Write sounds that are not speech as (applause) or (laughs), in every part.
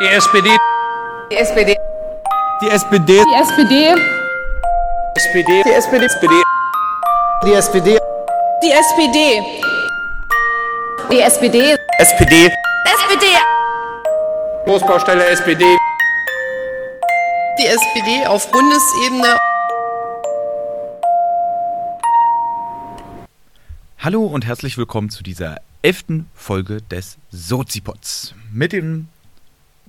Die SPD. Die SPD. Die SPD. Die SPD. SPD. Die SPD. SPD. Die SPD. Die SPD. Die SPD. SPD. SPD. Großbaustelle SPD. Die SPD auf Bundesebene. Hallo und herzlich willkommen zu dieser elften Folge des Sozipods mit dem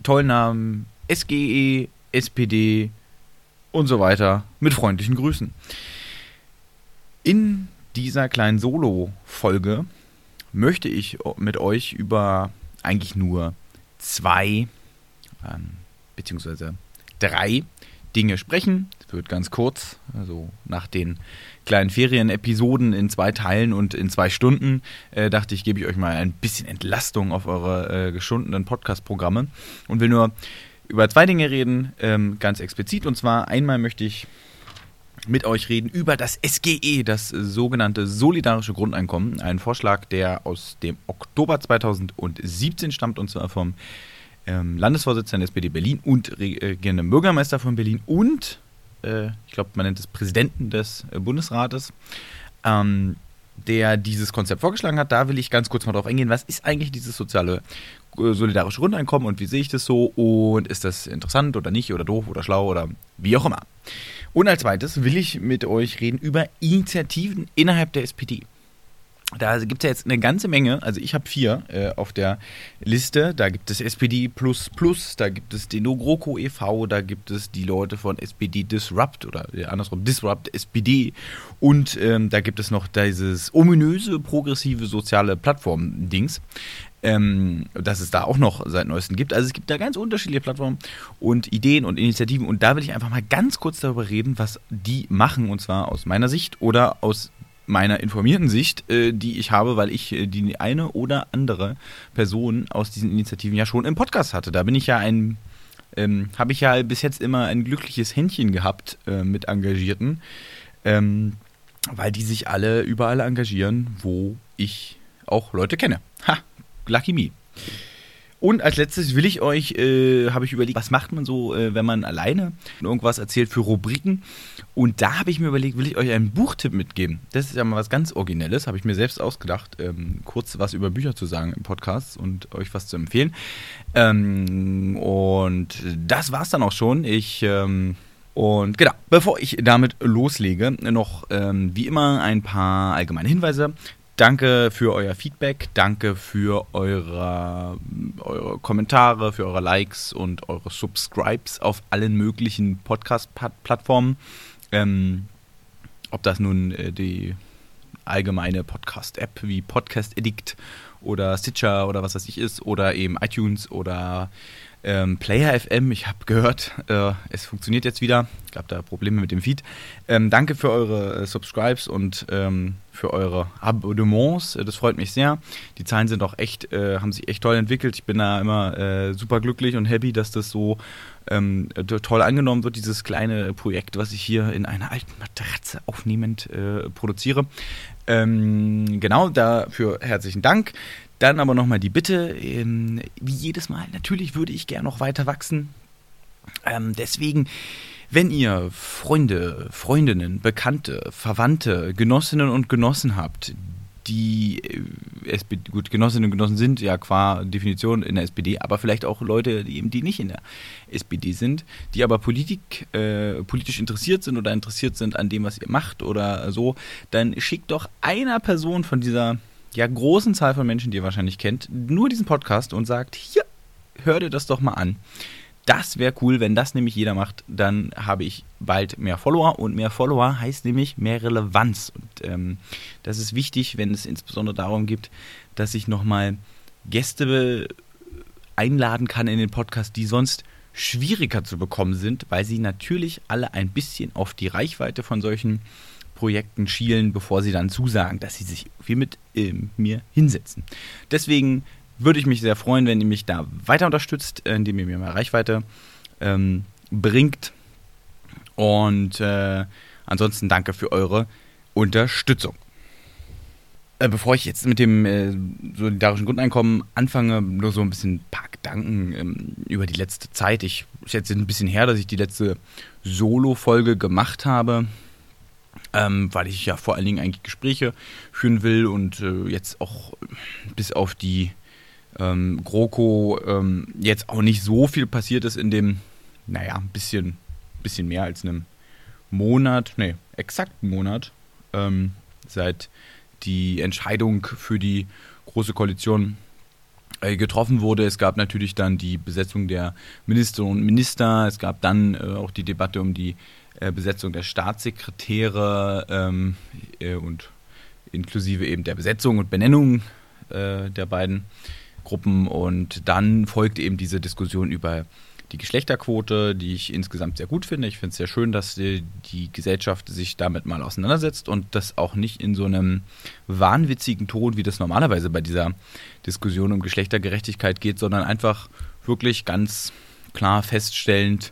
tollen Namen SGE, SPD und so weiter mit freundlichen Grüßen. In dieser kleinen Solo-Folge möchte ich mit euch über eigentlich nur zwei ähm, beziehungsweise drei Dinge sprechen. Wird ganz kurz, also nach den kleinen Ferienepisoden in zwei Teilen und in zwei Stunden, äh, dachte ich, gebe ich euch mal ein bisschen Entlastung auf eure äh, geschundenen Podcast-Programme und will nur über zwei Dinge reden, ähm, ganz explizit. Und zwar einmal möchte ich mit euch reden über das SGE, das sogenannte solidarische Grundeinkommen. Ein Vorschlag, der aus dem Oktober 2017 stammt und zwar vom ähm, Landesvorsitzenden der SPD Berlin und regierenden Bürgermeister von Berlin und, äh, ich glaube, man nennt es Präsidenten des äh, Bundesrates, ähm, der dieses Konzept vorgeschlagen hat. Da will ich ganz kurz mal drauf eingehen, was ist eigentlich dieses soziale äh, solidarische Grundeinkommen und wie sehe ich das so und ist das interessant oder nicht oder doof oder schlau oder wie auch immer. Und als zweites will ich mit euch reden über Initiativen innerhalb der SPD. Da gibt es ja jetzt eine ganze Menge, also ich habe vier äh, auf der Liste. Da gibt es SPD, da gibt es den GroKo e.V., da gibt es die Leute von SPD Disrupt oder ja, andersrum Disrupt SPD und ähm, da gibt es noch dieses ominöse progressive soziale Plattform-Dings. Ähm, dass es da auch noch seit neuestem gibt. Also es gibt da ganz unterschiedliche Plattformen und Ideen und Initiativen und da will ich einfach mal ganz kurz darüber reden, was die machen und zwar aus meiner Sicht oder aus meiner informierten Sicht, äh, die ich habe, weil ich äh, die eine oder andere Person aus diesen Initiativen ja schon im Podcast hatte. Da bin ich ja ein, ähm, habe ich ja bis jetzt immer ein glückliches Händchen gehabt äh, mit Engagierten, ähm, weil die sich alle überall engagieren, wo ich auch Leute kenne. Ha, lucky me. Und als letztes will ich euch, äh, habe ich überlegt, was macht man so, äh, wenn man alleine irgendwas erzählt für Rubriken. Und da habe ich mir überlegt, will ich euch einen Buchtipp mitgeben. Das ist ja mal was ganz Originelles, habe ich mir selbst ausgedacht, ähm, kurz was über Bücher zu sagen im Podcast und euch was zu empfehlen. Ähm, und das war's dann auch schon. Ich ähm, und genau, bevor ich damit loslege, noch ähm, wie immer ein paar allgemeine Hinweise. Danke für euer Feedback, danke für eure, eure Kommentare, für eure Likes und eure Subscribes auf allen möglichen Podcast-Plattformen. Ähm, ob das nun äh, die allgemeine Podcast-App wie Podcast Addict oder Stitcher oder was weiß ich ist oder eben iTunes oder ähm, Player FM, ich habe gehört, äh, es funktioniert jetzt wieder. Gab da Probleme mit dem Feed. Ähm, danke für eure äh, Subscribes und ähm, für eure Abonnements. Äh, das freut mich sehr. Die Zahlen sind auch echt, äh, haben sich echt toll entwickelt. Ich bin da immer äh, super glücklich und happy, dass das so ähm, toll angenommen wird, dieses kleine Projekt, was ich hier in einer alten Matratze aufnehmend äh, produziere. Ähm, genau, dafür herzlichen Dank. Dann aber nochmal die Bitte, ähm, wie jedes Mal, natürlich würde ich gerne noch weiter wachsen. Ähm, deswegen, wenn ihr Freunde, Freundinnen, Bekannte, Verwandte, Genossinnen und Genossen habt, die äh, SPD, gut, Genossinnen und Genossen sind ja qua Definition in der SPD, aber vielleicht auch Leute, die eben die nicht in der SPD sind, die aber Politik, äh, politisch interessiert sind oder interessiert sind an dem, was ihr macht oder so, dann schickt doch einer Person von dieser ja, großen Zahl von Menschen, die ihr wahrscheinlich kennt, nur diesen Podcast und sagt, hier, hör dir das doch mal an. Das wäre cool, wenn das nämlich jeder macht, dann habe ich bald mehr Follower und mehr Follower heißt nämlich mehr Relevanz. Und ähm, das ist wichtig, wenn es insbesondere darum geht, dass ich nochmal Gäste einladen kann in den Podcast, die sonst schwieriger zu bekommen sind, weil sie natürlich alle ein bisschen auf die Reichweite von solchen Projekten schielen, bevor sie dann zusagen, dass sie sich viel mit äh, mir hinsetzen. Deswegen würde ich mich sehr freuen, wenn ihr mich da weiter unterstützt, äh, indem ihr mir mehr Reichweite ähm, bringt. Und äh, ansonsten danke für eure Unterstützung. äh, bevor ich jetzt mit dem äh, solidarischen Grundeinkommen anfange, nur so ein bisschen ein paar Gedanken ähm, über die letzte Zeit. Ich ist jetzt ein bisschen her, dass ich die letzte Solo-Folge gemacht habe, ähm, weil ich ja vor allen Dingen eigentlich Gespräche führen will und äh, jetzt auch bis auf die ähm, GroKo ähm, jetzt auch nicht so viel passiert ist in dem, naja, ein bisschen, bisschen mehr als einem Monat, nee, exakt einen Monat, ähm, seit die Entscheidung für die Große Koalition äh, getroffen wurde. Es gab natürlich dann die Besetzung der Ministerinnen und Minister. Es gab dann äh, auch die Debatte um die Besetzung der Staatssekretäre ähm, äh, und inklusive eben der Besetzung und Benennung äh, der beiden Gruppen. Und dann folgte eben diese Diskussion über die Geschlechterquote, die ich insgesamt sehr gut finde. Ich finde es sehr schön, dass die, die, Gesellschaft sich damit mal auseinandersetzt und das auch nicht in so einem wahnwitzigen Ton, wie das normalerweise bei dieser Diskussion um Geschlechtergerechtigkeit geht, sondern einfach wirklich ganz klar feststellend,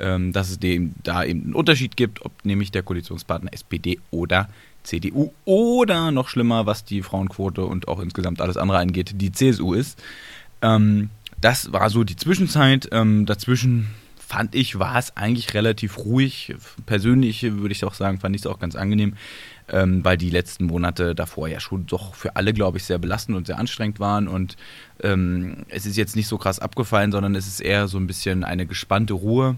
ähm, dass es dem, da eben einen Unterschied gibt, ob nämlich der Koalitionspartner SPD oder CDU oder noch schlimmer, was die Frauenquote und auch insgesamt alles andere angeht, die CSU ist. Ähm, das war so die Zwischenzeit. Ähm, dazwischen fand ich, war es eigentlich relativ ruhig. Persönlich würde ich auch sagen, fand ich es auch ganz angenehm, ähm, weil die letzten Monate davor ja schon doch für alle, glaube ich, sehr belastend und sehr anstrengend waren. Und ähm, es ist jetzt nicht so krass abgefallen, sondern es ist eher so ein bisschen eine gespannte Ruhe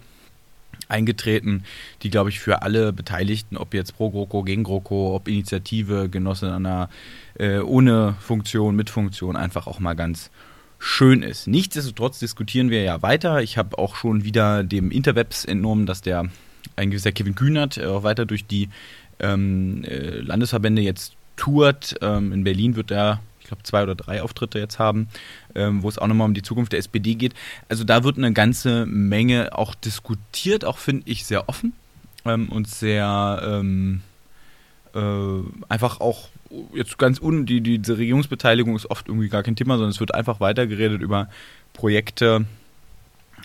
eingetreten, die, glaube ich, für alle Beteiligten, ob jetzt pro GroKo, gegen GroKo, ob Initiative, Genosse einer äh, ohne Funktion, mit Funktion, einfach auch mal ganz schön ist. Nichtsdestotrotz diskutieren wir ja weiter. Ich habe auch schon wieder dem Interwebs entnommen, dass der ein gewisser Kevin Kühnert äh, auch weiter durch die ähm, äh, Landesverbände jetzt tourt. Ähm, in Berlin wird er, glaube, zwei oder drei Auftritte jetzt haben, ähm, wo es auch nochmal um die Zukunft der SPD geht. Also da wird eine ganze Menge auch diskutiert, auch finde ich sehr offen ähm, und sehr ähm, äh, einfach auch jetzt ganz un, die, die, diese Regierungsbeteiligung ist oft irgendwie gar kein Thema, sondern es wird einfach weitergeredet über Projekte,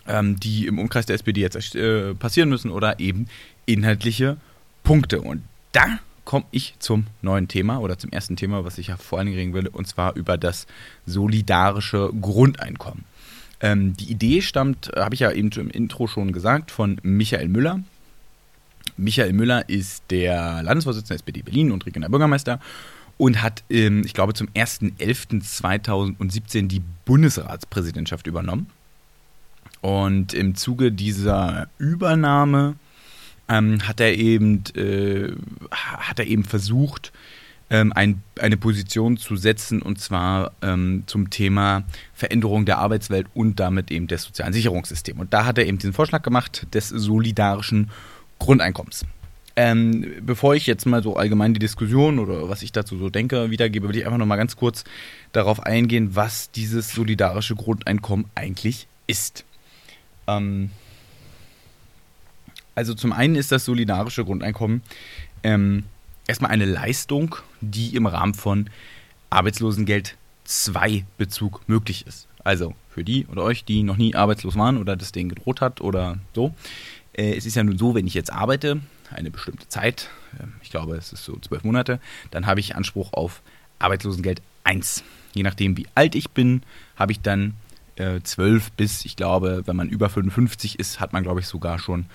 ähm, die im Umkreis der SPD jetzt äh, passieren müssen oder eben inhaltliche Punkte. Und da komme ich zum neuen Thema oder zum ersten Thema, was ich ja vor allen Dingen reden will, und zwar über das solidarische Grundeinkommen. Ähm, die Idee stammt, habe ich ja eben im Intro schon gesagt, von Michael Müller. Michael Müller ist der Landesvorsitzende der SPD Berlin und regionaler Bürgermeister und hat, ähm, ich glaube, zum 1.11.2017 die Bundesratspräsidentschaft übernommen. Und im Zuge dieser Übernahme ähm, hat er eben, äh, hat er eben versucht, ähm, ein, eine Position zu setzen und zwar ähm, zum Thema Veränderung der Arbeitswelt und damit eben des sozialen Sicherungssystems. Und da hat er eben den Vorschlag gemacht des solidarischen Grundeinkommens. Ähm, bevor ich jetzt mal so allgemein die Diskussion oder was ich dazu so denke wiedergebe, will ich einfach noch mal ganz kurz darauf eingehen, was dieses solidarische Grundeinkommen eigentlich ist. Ähm, also zum einen ist das solidarische Grundeinkommen ähm, erstmal eine Leistung, die im Rahmen von Arbeitslosengeld 2 Bezug möglich ist. Also für die oder euch, die noch nie arbeitslos waren oder das denen gedroht hat oder so. Äh, es ist ja nun so, wenn ich jetzt arbeite, eine bestimmte Zeit, ähm, ich glaube, es ist so zwölf Monate, dann habe ich Anspruch auf Arbeitslosengeld 1. Je nachdem, wie alt ich bin, habe ich dann äh, 12 bis, ich glaube, wenn man über 55 ist, hat man, glaube ich, sogar schon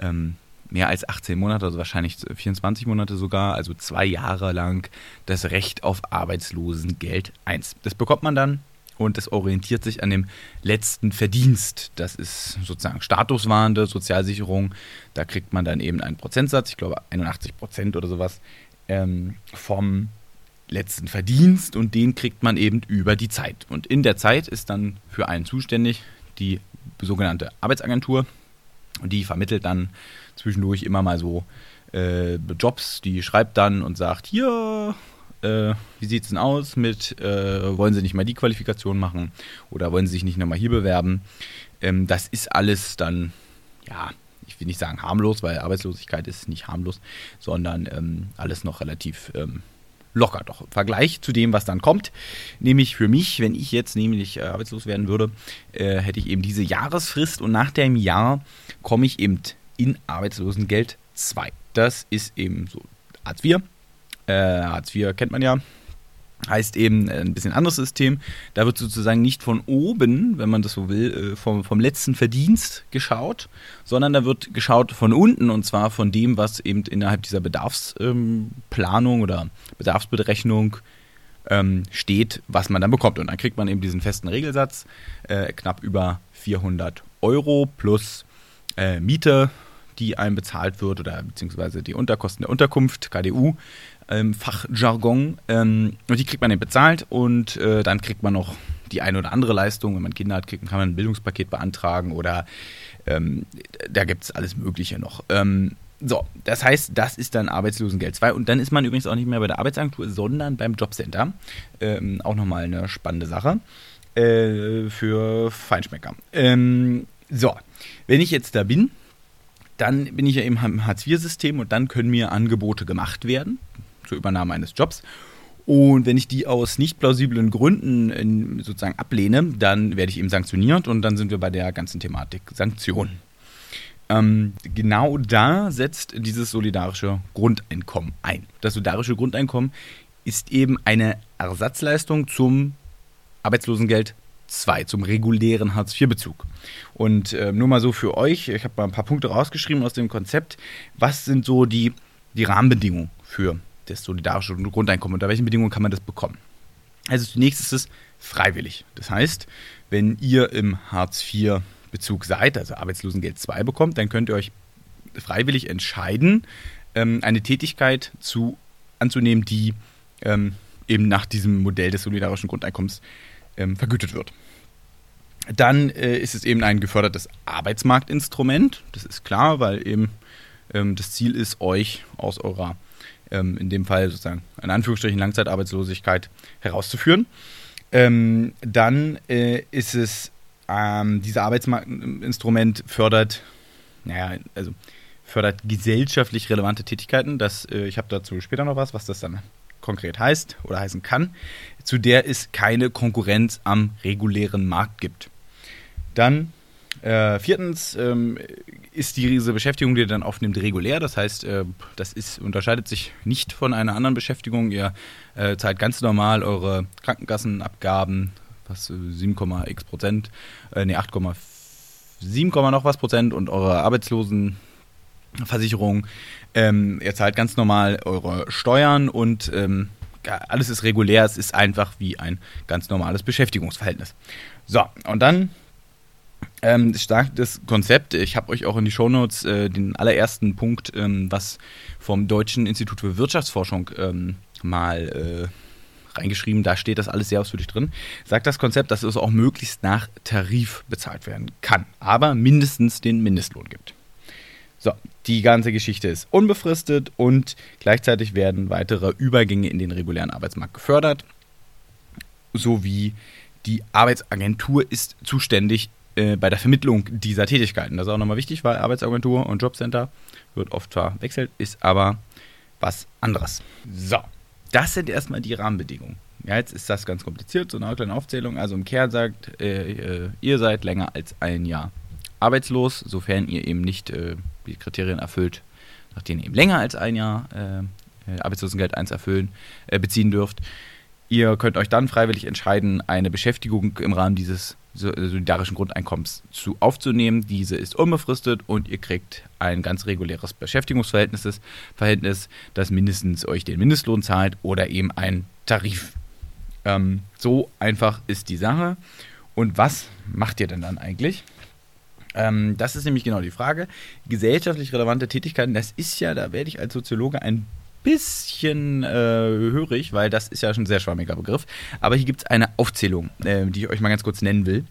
ähm, mehr als 18 Monate, also wahrscheinlich 24 Monate sogar, also zwei Jahre lang das Recht auf Arbeitslosengeld 1. Das bekommt man dann und es orientiert sich an dem letzten Verdienst. Das ist sozusagen statuswahrende Sozialsicherung. Da kriegt man dann eben einen Prozentsatz, ich glaube 81 Prozent oder sowas, ähm, vom letzten Verdienst und den kriegt man eben über die Zeit. Und in der Zeit ist dann für einen zuständig die sogenannte Arbeitsagentur und die vermittelt dann zwischendurch immer mal so äh, Jobs, die schreibt dann und sagt, hier äh, wie sieht es denn aus mit, äh, wollen Sie nicht mal die Qualifikation machen oder wollen Sie sich nicht nochmal hier bewerben? Ähm, das ist alles dann, ja, ich will nicht sagen harmlos, weil Arbeitslosigkeit ist nicht harmlos, sondern ähm, alles noch relativ ähm, locker doch. Im Vergleich zu dem, was dann kommt, nämlich für mich, wenn ich jetzt nämlich äh, arbeitslos werden würde, äh, hätte ich eben diese Jahresfrist und nach dem Jahr komme ich eben in Arbeitslosengeld 2. Das ist eben so Hartz IV äh, Hartz IV kennt man ja. Heißt eben äh, ein bisschen anderes System. Da wird sozusagen nicht von oben, wenn man das so will, äh, vom, vom letzten Verdienst geschaut, sondern da wird geschaut von unten und zwar von dem, was eben innerhalb dieser Bedarfsplanung ähm, oder Bedarfsberechnung ähm, steht, was man dann bekommt. Und dann kriegt man eben diesen festen Regelsatz, äh, knapp über 400 Euro plus äh, Miete, die einem bezahlt wird oder beziehungsweise die Unterkosten der Unterkunft, KDU, ähm, Fachjargon. Ähm, und die kriegt man eben bezahlt und äh, dann kriegt man noch die eine oder andere Leistung. Wenn man Kinder hat, kriegt, kann man ein Bildungspaket beantragen oder ähm, da gibt es alles Mögliche noch. Ähm, so, das heißt, das ist dann Arbeitslosengeld 2 und dann ist man übrigens auch nicht mehr bei der Arbeitsagentur, sondern beim Jobcenter. Ähm, auch nochmal eine spannende Sache äh, für Feinschmecker. Ähm, so, wenn ich jetzt da bin, dann bin ich ja im Hartz-IV-System und dann können mir Angebote gemacht werden zur Übernahme eines Jobs. Und wenn ich die aus nicht plausiblen Gründen in, sozusagen ablehne, dann werde ich eben sanktioniert und dann sind wir bei der ganzen Thematik Sanktionen. Ähm, genau da setzt dieses solidarische Grundeinkommen ein. Das solidarische Grundeinkommen ist eben eine Ersatzleistung zum Arbeitslosengeld 2, zum regulären Hartz-IV-Bezug. Und äh, nur mal so für euch, ich habe mal ein paar Punkte rausgeschrieben aus dem Konzept. Was sind so die, die Rahmenbedingungen für das solidarische Grundeinkommen? Unter welchen Bedingungen kann man das bekommen? Also zunächst ist es freiwillig. Das heißt, wenn ihr im Hartz-IV-Bezug seid, also Arbeitslosengeld 2 bekommt, dann könnt ihr euch freiwillig entscheiden, ähm, eine Tätigkeit zu, anzunehmen, die ähm, eben nach diesem Modell des solidarischen Grundeinkommens ähm, vergütet wird. Dann äh, ist es eben ein gefördertes Arbeitsmarktinstrument. Das ist klar, weil eben ähm, das Ziel ist, euch aus eurer, ähm, in dem Fall sozusagen in Anführungsstrichen Langzeitarbeitslosigkeit herauszuführen. Ähm, dann äh, ist es, ähm, dieses Arbeitsmarktinstrument fördert, naja, also fördert gesellschaftlich relevante Tätigkeiten. Das, äh, ich habe dazu später noch was, was das dann konkret heißt oder heißen kann, zu der es keine Konkurrenz am regulären Markt gibt. Dann äh, viertens ähm, ist diese Beschäftigung, die ihr dann aufnimmt, regulär. Das heißt, äh, das ist, unterscheidet sich nicht von einer anderen Beschäftigung. Ihr äh, zahlt ganz normal eure Krankenkassenabgaben, was 7,x äh, Prozent, äh, ne 8,7, noch was Prozent und eure Arbeitslosenversicherung ähm, ihr zahlt ganz normal eure Steuern und ähm, alles ist regulär. Es ist einfach wie ein ganz normales Beschäftigungsverhältnis. So, und dann ähm, stark das Konzept. Ich habe euch auch in die Shownotes äh, den allerersten Punkt, ähm, was vom Deutschen Institut für Wirtschaftsforschung ähm, mal äh, reingeschrieben. Da steht das alles sehr ausführlich drin. Sagt das Konzept, dass es auch möglichst nach Tarif bezahlt werden kann, aber mindestens den Mindestlohn gibt. So, die ganze Geschichte ist unbefristet und gleichzeitig werden weitere Übergänge in den regulären Arbeitsmarkt gefördert, sowie die Arbeitsagentur ist zuständig äh, bei der Vermittlung dieser Tätigkeiten. Das ist auch nochmal wichtig, weil Arbeitsagentur und Jobcenter wird oft verwechselt, ist aber was anderes. So, das sind erstmal die Rahmenbedingungen. Ja, jetzt ist das ganz kompliziert, so eine kleine Aufzählung. Also im Kern sagt, äh, äh, ihr seid länger als ein Jahr arbeitslos, sofern ihr eben nicht äh, die Kriterien erfüllt, nach denen ihr eben länger als ein Jahr äh, äh Arbeitslosengeld 1 erfüllen, äh, beziehen dürft. Ihr könnt euch dann freiwillig entscheiden, eine Beschäftigung im Rahmen dieses solidarischen Grundeinkommens zu aufzunehmen. Diese ist unbefristet und ihr kriegt ein ganz reguläres Beschäftigungsverhältnis, Verhältnis, das mindestens euch den Mindestlohn zahlt oder eben ein Tarif. Ähm, so einfach ist die Sache. Und was macht ihr denn dann eigentlich? Ähm, das ist nämlich genau die Frage. Gesellschaftlich relevante Tätigkeiten, das ist ja, da werde ich als Soziologe ein bisschen äh, hörig, weil das ist ja schon ein sehr schwammiger Begriff. Aber hier gibt es eine Aufzählung, äh, die ich euch mal ganz kurz nennen will.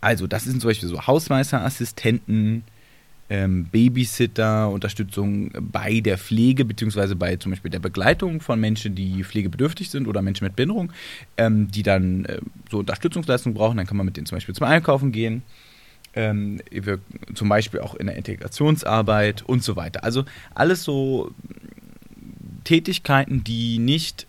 Also, das sind zum Beispiel so Hausmeisterassistenten, ähm, Babysitter, Unterstützung bei der Pflege, beziehungsweise bei zum Beispiel der Begleitung von Menschen, die pflegebedürftig sind oder Menschen mit Behinderung, ähm, die dann äh, so Unterstützungsleistungen brauchen. Dann kann man mit denen zum Beispiel zum Einkaufen gehen. Ähm, zum Beispiel auch in der Integrationsarbeit und so weiter. Also alles so Tätigkeiten, die nicht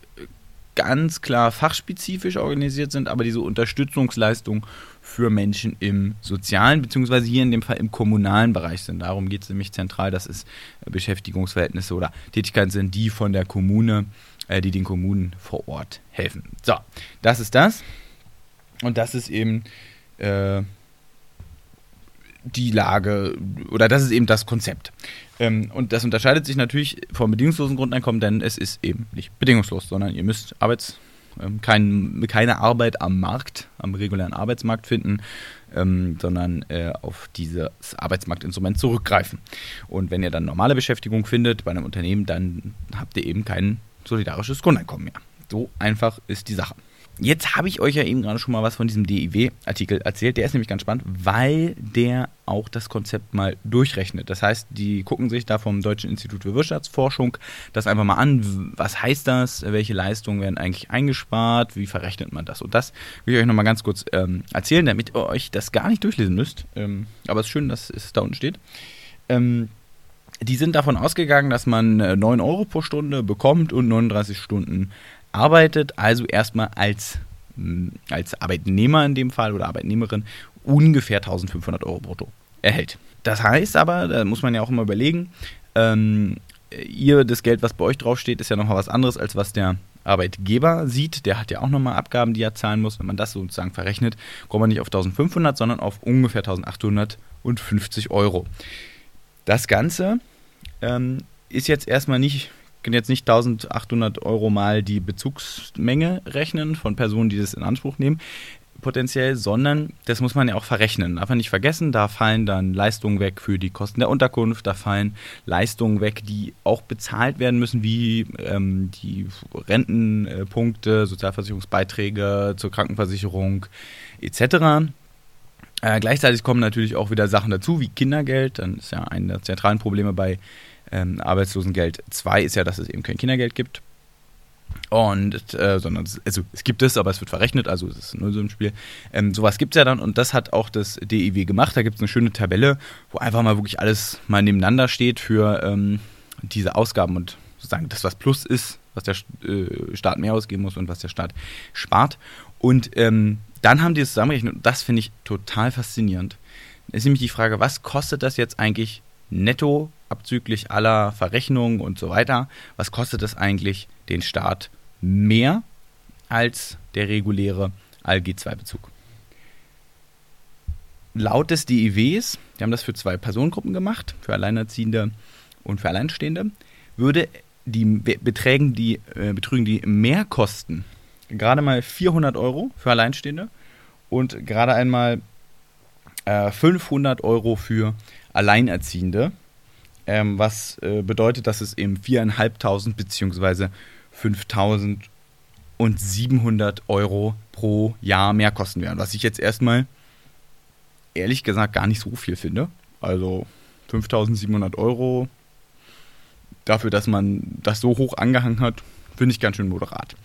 ganz klar fachspezifisch organisiert sind, aber diese Unterstützungsleistungen für Menschen im sozialen, beziehungsweise hier in dem Fall im kommunalen Bereich sind. Darum geht es nämlich zentral, dass es Beschäftigungsverhältnisse oder Tätigkeiten sind, die von der Kommune äh, die den Kommunen vor Ort helfen. So, das ist das. Und das ist eben äh, die Lage, oder das ist eben das Konzept. Ähm, und das unterscheidet sich natürlich vom bedingungslosen Grundeinkommen, denn es ist eben nicht bedingungslos, sondern ihr müsst Arbeits, ähm, kein, keine Arbeit am Markt, am regulären Arbeitsmarkt finden, ähm, sondern äh, auf dieses Arbeitsmarktinstrument zurückgreifen. Und wenn ihr dann normale Beschäftigung findet bei einem Unternehmen, dann habt ihr eben kein solidarisches Grundeinkommen mehr. So einfach ist die Sache. Jetzt habe ich euch ja eben gerade schon mal was von diesem DIW-Artikel erzählt. Der ist nämlich ganz spannend, weil der auch das Konzept mal durchrechnet. Das heißt, die gucken sich da vom Deutschen Institut für Wirtschaftsforschung das einfach mal an. Was heißt das? Welche Leistungen werden eigentlich eingespart? Wie verrechnet man das? Und das will ich euch nochmal ganz kurz ähm, erzählen, damit ihr euch das gar nicht durchlesen müsst. Ähm, aber es ist schön, dass es da unten steht. Ähm, die sind davon ausgegangen, dass man 9 äh, Euro pro Stunde bekommt und 39 Stunden arbeitet, also erstmal als, mm, als Arbeitnehmer in dem Fall oder Arbeitnehmerin ungefähr 1500 Euro brutto erhält. Das heißt aber, da muss man ja auch immer überlegen, ähm, ihr, das Geld, was bei euch draufsteht, ist ja nochmal was anderes, als was der Arbeitgeber sieht. Der hat ja auch nochmal Abgaben, die er zahlen muss. Wenn man das sozusagen verrechnet, kommt man nicht auf 1500, sondern auf ungefähr 1850 Euro. Das Ganze ähm, ist jetzt erstmal nicht können jetzt nicht 1800 Euro mal die Bezugsmenge rechnen von Personen, die das in Anspruch nehmen, potenziell, sondern das muss man ja auch verrechnen. Man nicht vergessen, da fallen dann Leistungen weg für die Kosten der Unterkunft, da fallen Leistungen weg, die auch bezahlt werden müssen, wie ähm, die Rentenpunkte, Sozialversicherungsbeiträge zur Krankenversicherung etc. Äh, gleichzeitig kommen natürlich auch wieder Sachen dazu, wie Kindergeld. Dann ist ja eine der zentralen Probleme bei ähm, Arbeitslosengeld 2 ist ja, dass es eben kein Kindergeld gibt. Und, äh, sondern, also es gibt es, aber es wird verrechnet, also es ist nur so ein Spiel. Ähm, sowas gibt es ja dann und das hat auch das DIW gemacht. Da gibt es eine schöne Tabelle, wo einfach mal wirklich alles mal nebeneinander steht für ähm, diese Ausgaben und sozusagen das, was Plus ist, was der äh, Staat mehr ausgeben muss und was der Staat spart. Und ähm, dann haben die es zusammengerechnet und das finde ich total faszinierend. Es ist nämlich die Frage, was kostet das jetzt eigentlich netto abzüglich aller Verrechnungen und so weiter, was kostet es eigentlich den Staat mehr als der reguläre ALG-2-Bezug? Laut des DIWs, die haben das für zwei Personengruppen gemacht, für Alleinerziehende und für Alleinstehende, würde die beträgen die, äh, betrügen die Mehrkosten gerade mal 400 Euro für Alleinstehende und gerade einmal äh, 500 Euro für Alleinerziehende ähm, was äh, bedeutet, dass es eben 4.500 bzw. 5.700 Euro pro Jahr mehr kosten werden. Was ich jetzt erstmal ehrlich gesagt gar nicht so viel finde. Also 5.700 Euro dafür, dass man das so hoch angehangen hat, finde ich ganz schön moderat.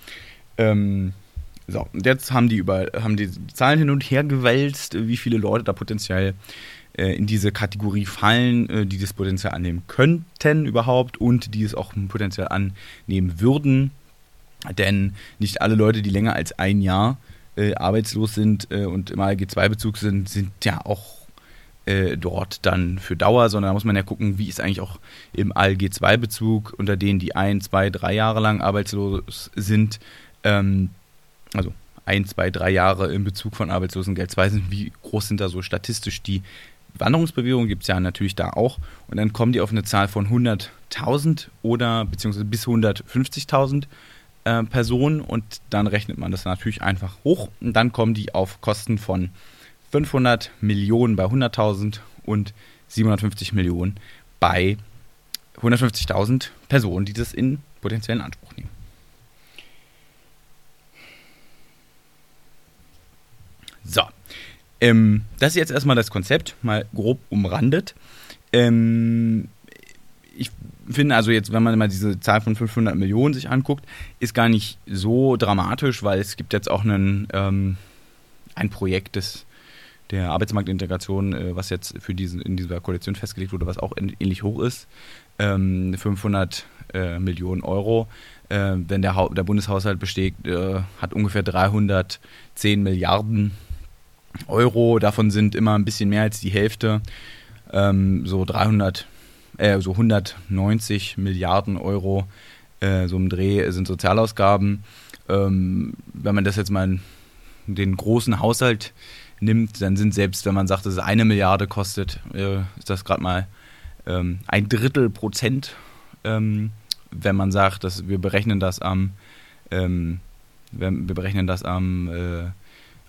Ähm, so, und jetzt haben die über haben die Zahlen hin und her gewälzt, wie viele Leute da potenziell in diese Kategorie fallen, äh, die das Potenzial annehmen könnten überhaupt und die es auch potenziell annehmen würden. Denn nicht alle Leute, die länger als ein Jahr äh, arbeitslos sind äh, und im ALG-2-Bezug sind, sind ja auch äh, dort dann für Dauer, sondern da muss man ja gucken, wie ist eigentlich auch im ALG-2-Bezug unter denen, die ein, zwei, drei Jahre lang arbeitslos sind, ähm, also ein, zwei, drei Jahre im Bezug von Arbeitslosengeld 2 sind, wie groß sind da so statistisch die Wanderungsbewegung gibt es ja natürlich da auch. Und dann kommen die auf eine Zahl von 100.000 oder beziehungsweise bis 150.000 äh, Personen und dann rechnet man das natürlich einfach hoch und dann kommen die auf Kosten von 500 Millionen bei 100.000 und 750 Millionen bei 150.000 Personen, die das in potenziellen Anspruch nehmen. So, ähm, das ist jetzt erstmal das Konzept, mal grob umrandet. Ähm, ich finde also jetzt, wenn man mal diese Zahl von 500 Millionen sich anguckt, ist gar nicht so dramatisch, weil es gibt jetzt auch einen, ähm, ein Projekt des, der Arbeitsmarktintegration, äh, was jetzt für diesen, in dieser Koalition festgelegt wurde, was auch ähnlich hoch ist. 500 ähm, äh, Millionen Euro. Äh, wenn der, der Bundeshaushalt besteht, äh, hat ungefähr 310 Milliarden Euro. Davon sind immer ein bisschen mehr als die Hälfte, ähm, so 300, äh, so 190 Milliarden Euro äh, so im Dreh sind Sozialausgaben. Ähm, wenn man das jetzt mal in den großen Haushalt nimmt, dann sind selbst, wenn man sagt, dass es eine Milliarde kostet, äh, ist das gerade mal ähm, ein Drittel Prozent. Ähm, wenn man sagt, dass wir berechnen das am, ähm, wir, berechnen das am, äh, am,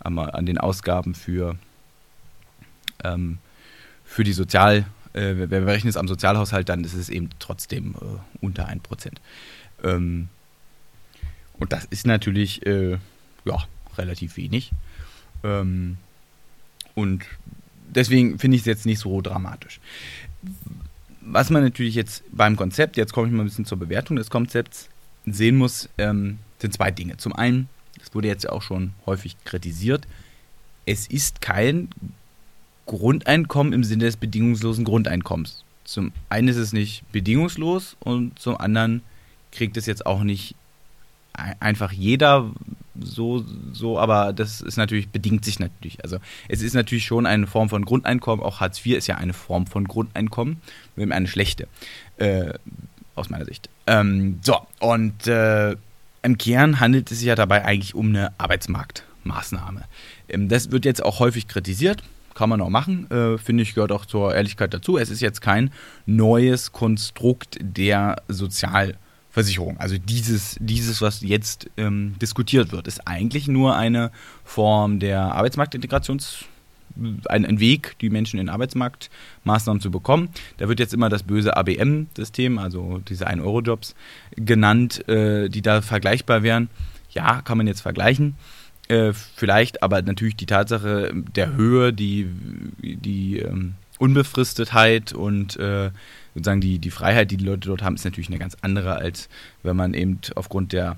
an den Ausgaben für, ähm, für die Sozial, äh, wir berechnen es am Sozialhaushalt, dann ist es eben trotzdem äh, unter 1%. Ähm, und das ist natürlich äh, ja, relativ wenig. Ähm, und deswegen finde ich es jetzt nicht so dramatisch. Was man natürlich jetzt beim Konzept, jetzt komme ich mal ein bisschen zur Bewertung des Konzepts, sehen muss, ähm, sind zwei Dinge. Zum einen, das wurde jetzt ja auch schon häufig kritisiert, es ist kein Grundeinkommen im Sinne des bedingungslosen Grundeinkommens. Zum einen ist es nicht bedingungslos und zum anderen kriegt es jetzt auch nicht einfach jeder so, so, aber das ist natürlich, bedingt sich natürlich. Also es ist natürlich schon eine Form von Grundeinkommen, auch Hartz IV ist ja eine Form von Grundeinkommen, nur eine schlechte, äh, aus meiner Sicht. Ähm, so, und äh, im Kern handelt es sich ja dabei eigentlich um eine Arbeitsmarktmaßnahme. Ähm, das wird jetzt auch häufig kritisiert, kann man auch machen, äh, finde ich, gehört auch zur Ehrlichkeit dazu. Es ist jetzt kein neues Konstrukt der Sozialversicherung. Also dieses, dieses was jetzt ähm, diskutiert wird, ist eigentlich nur eine Form der Arbeitsmarktintegrations- ein, ein, Weg, die Menschen in Arbeitsmarktmaßnahmen zu bekommen. Da wird jetzt immer das böse ABM-System, also diese 1-Euro-Jobs, genannt, äh, die da vergleichbar wären. Ja, kann man jetzt vergleichen. Äh, vielleicht, aber natürlich die Tatsache der Höhe, die, die ähm, Unbefristetheit und äh, sozusagen die, die Freiheit, die die Leute dort haben, ist natürlich eine ganz andere, als wenn man eben aufgrund der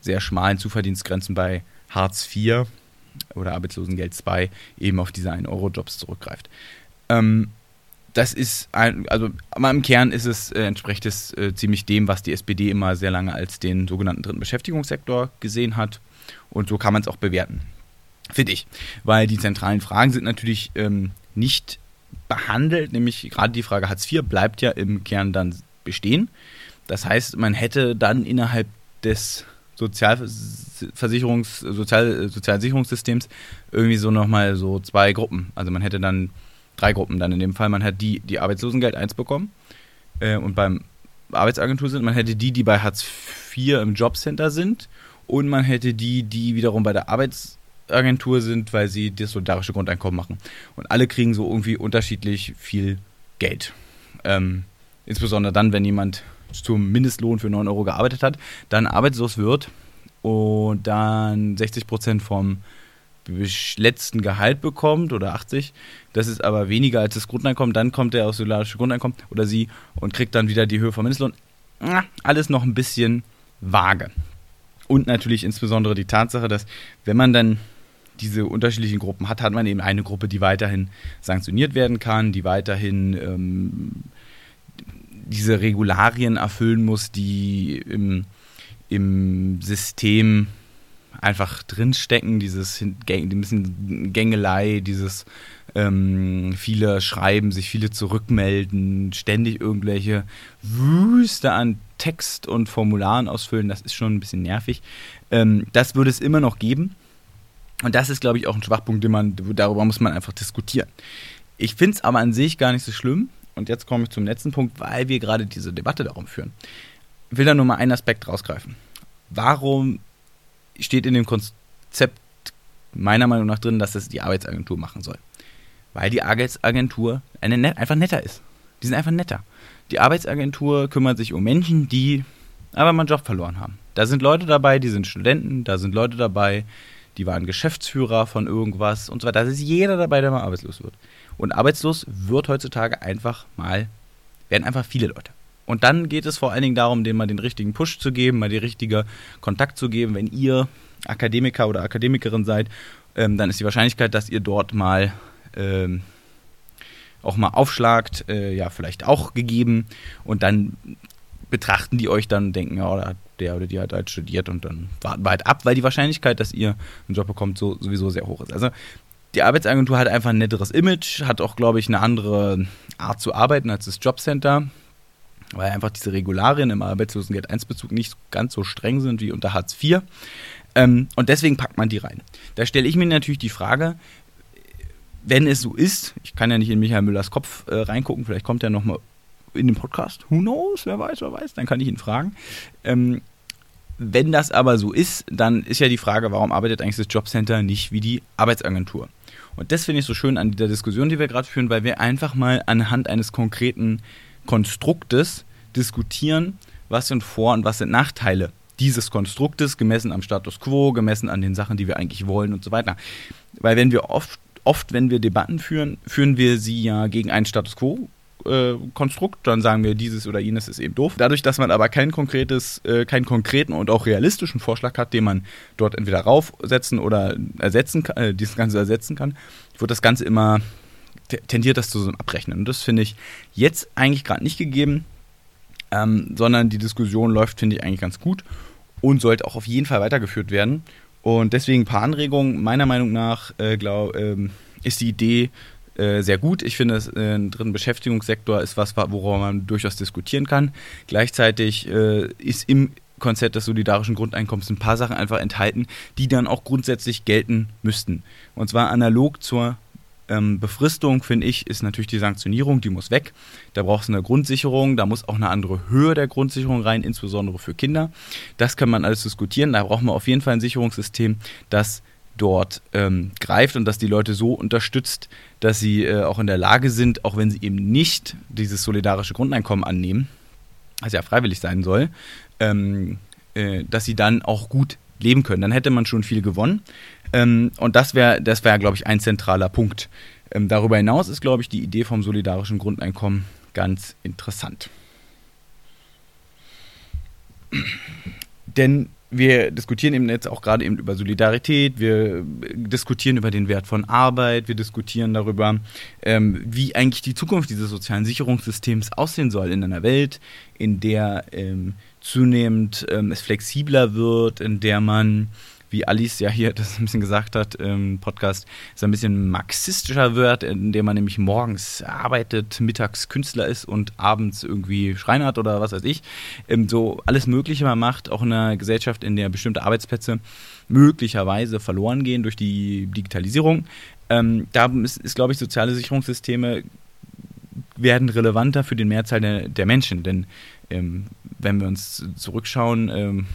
sehr schmalen Zuverdienstgrenzen bei Hartz IV oder Arbeitslosengeld 2 eben auf diese 1-Euro-Jobs zurückgreift. Ähm, das ist ein, also im Kern ist es, äh, entspricht es äh, ziemlich dem, was die SPD immer sehr lange als den sogenannten dritten Beschäftigungssektor gesehen hat. Und so kann man es auch bewerten. Finde ich. Weil die zentralen Fragen sind natürlich ähm, nicht behandelt, nämlich gerade die Frage Hartz IV bleibt ja im Kern dann bestehen. Das heißt, man hätte dann innerhalb des Sozialversicherungs, Sozial, Sozialsicherungssystems irgendwie so nochmal so zwei Gruppen. Also man hätte dann drei Gruppen dann in dem Fall. Man hat die, die Arbeitslosengeld 1 bekommen äh, und beim Arbeitsagentur sind. Man hätte die, die bei Hartz IV im Jobcenter sind und man hätte die, die wiederum bei der Arbeitsagentur sind, weil sie das solidarische Grundeinkommen machen. Und alle kriegen so irgendwie unterschiedlich viel Geld. Ähm, insbesondere dann, wenn jemand zum Mindestlohn für 9 Euro gearbeitet hat, dann arbeitslos wird und dann 60 Prozent vom letzten Gehalt bekommt oder 80, das ist aber weniger als das Grundeinkommen, dann kommt er aus solidarische Grundeinkommen oder sie und kriegt dann wieder die Höhe vom Mindestlohn. Alles noch ein bisschen vage. Und natürlich insbesondere die Tatsache, dass wenn man dann diese unterschiedlichen Gruppen hat, hat man eben eine Gruppe, die weiterhin sanktioniert werden kann, die weiterhin ähm, diese Regularien erfüllen muss, die im, im System einfach drinstecken, dieses ein bisschen Gängelei, dieses ähm, viele schreiben, sich viele zurückmelden, ständig irgendwelche Wüste an Text und Formularen ausfüllen, das ist schon ein bisschen nervig. Ähm, das würde es immer noch geben. Und das ist, glaube ich, auch ein Schwachpunkt, den man, darüber muss man einfach diskutieren. Ich finde es aber an sich gar nicht so schlimm. Und jetzt komme ich zum letzten Punkt, weil wir gerade diese Debatte darum führen. Ich will da nur mal einen Aspekt rausgreifen. Warum steht in dem Konzept meiner Meinung nach drin, dass das die Arbeitsagentur machen soll? Weil die Arbeitsagentur eine einfach netter ist. Die sind einfach netter. Die Arbeitsagentur kümmert sich um Menschen, die aber mal einen Job verloren haben. Da sind Leute dabei, die sind Studenten, da sind Leute dabei, die waren Geschäftsführer von irgendwas und so weiter. Da ist jeder dabei, der mal arbeitslos wird. Und arbeitslos wird heutzutage einfach mal, werden einfach viele Leute. Und dann geht es vor allen Dingen darum, denen mal den richtigen Push zu geben, mal den richtigen Kontakt zu geben. Wenn ihr Akademiker oder Akademikerin seid, ähm, dann ist die Wahrscheinlichkeit, dass ihr dort mal ähm, auch mal aufschlagt, äh, ja, vielleicht auch gegeben. Und dann betrachten die euch dann und denken, ja, der oder die hat halt studiert und dann warten wir halt ab, weil die Wahrscheinlichkeit, dass ihr einen Job bekommt, so, sowieso sehr hoch ist. Also die Arbeitsagentur hat einfach ein netteres Image, hat auch, glaube ich, eine andere Art zu arbeiten als das Jobcenter. weil einfach diese Regularien im Arbeitslosengeld 1-Bezug nicht ganz so streng sind wie unter Hartz IV. Ähm, und deswegen packt man die rein. Da stelle ich mir natürlich die Frage, wenn es so ist, ich kann ja nicht in Michael Müllers Kopf äh, reingucken, vielleicht kommt er nochmal in den Podcast, who knows, wer weiß, wer weiß, dann kann ich ihn fragen. Ähm, wenn das aber so ist, dann ist ja die Frage, warum arbeitet eigentlich das Jobcenter nicht wie die Arbeitsagentur? Und das finde ich so schön an der Diskussion, die wir gerade führen, weil wir einfach mal anhand eines konkreten Konstruktes diskutieren, was sind Vor- und was sind Nachteile dieses Konstruktes, gemessen am Status quo, gemessen an den Sachen, die wir eigentlich wollen und so weiter. Weil wenn wir oft, oft wenn wir Debatten führen, führen wir sie ja gegen einen Status quo äh, Konstrukt, dann sagen wir, dieses oder jenes ist eben doof. Dadurch, dass man aber kein konkretes, äh, keinen konkreten und auch realistischen Vorschlag hat, den man dort entweder raufsetzen oder ersetzen kann, äh, dieses Ganze ersetzen kann, wird das Ganze immer tendiert das zu so einem Abrechnen. Und das finde ich jetzt eigentlich gerade nicht gegeben, ähm, sondern die Diskussion läuft, finde ich, eigentlich ganz gut und sollte auch auf jeden Fall weitergeführt werden. Und deswegen ein paar Anregungen. Meiner Meinung nach äh, glaub, ähm, ist die Idee, äh, sehr gut. Ich finde, äh, ein dritten Beschäftigungssektor ist was, worüber man durchaus diskutieren kann. Gleichzeitig äh, ist im Konzept des solidarischen Grundeinkommens ein paar Sachen einfach enthalten, die dann auch grundsätzlich gelten müssten. Und zwar analog zur ähm, Befristung, finde ich, ist natürlich die Sanktionierung, die muss weg. Da brauchst du eine Grundsicherung, da muss auch eine andere Höhe der Grundsicherung rein, insbesondere für Kinder. Das kann man alles diskutieren. Da braucht man auf jeden Fall ein Sicherungssystem, das dort ähm, greift und dass die Leute so unterstützt, dass sie äh, auch in der Lage sind, auch wenn sie eben nicht dieses solidarische Grundeinkommen annehmen, was ja freiwillig sein soll, ähm, äh, dass sie dann auch gut leben können. Dann hätte man schon viel gewonnen. Ähm, und das wäre, das wäre, glaube ich, ein zentraler Punkt. Ähm, darüber hinaus ist, glaube ich, die Idee vom solidarischen Grundeinkommen ganz interessant. Denn wir diskutieren eben jetzt auch gerade eben über Solidarität, wir diskutieren über den Wert von Arbeit, wir diskutieren darüber, ähm, wie eigentlich die Zukunft dieses sozialen Sicherungssystems aussehen soll in einer Welt, in der ähm, zunehmend ähm, es flexibler wird, in der man wie Alice ja hier das ein bisschen gesagt hat im Podcast, so ein bisschen marxistischer wird, indem man nämlich morgens arbeitet, mittags Künstler ist und abends irgendwie Schreinert oder was weiß ich. Ähm, so alles Mögliche man macht, auch in einer Gesellschaft, in der bestimmte Arbeitsplätze möglicherweise verloren gehen durch die Digitalisierung. Ähm, da ist, ist glaube ich, soziale Sicherungssysteme werden relevanter für den Mehrzahl der, der Menschen, denn ähm, wenn wir uns zurückschauen, ähm,